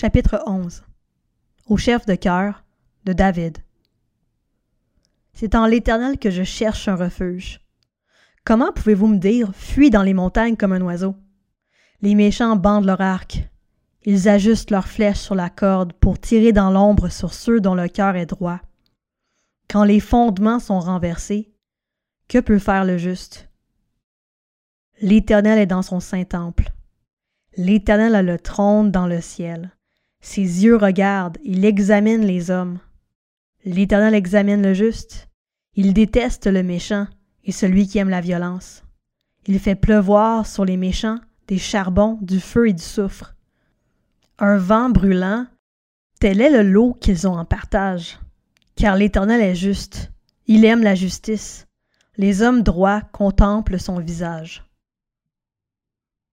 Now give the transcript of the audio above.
Chapitre 11 Au chef de cœur de David C'est en l'Éternel que je cherche un refuge. Comment pouvez-vous me dire Fuis dans les montagnes comme un oiseau? Les méchants bandent leur arc. Ils ajustent leurs flèches sur la corde pour tirer dans l'ombre sur ceux dont le cœur est droit. Quand les fondements sont renversés, que peut faire le juste? L'Éternel est dans son saint temple. L'Éternel a le trône dans le ciel. Ses yeux regardent, il examine les hommes. L'Éternel examine le juste. Il déteste le méchant et celui qui aime la violence. Il fait pleuvoir sur les méchants des charbons, du feu et du soufre. Un vent brûlant, tel est le lot qu'ils ont en partage. Car l'Éternel est juste, il aime la justice. Les hommes droits contemplent son visage.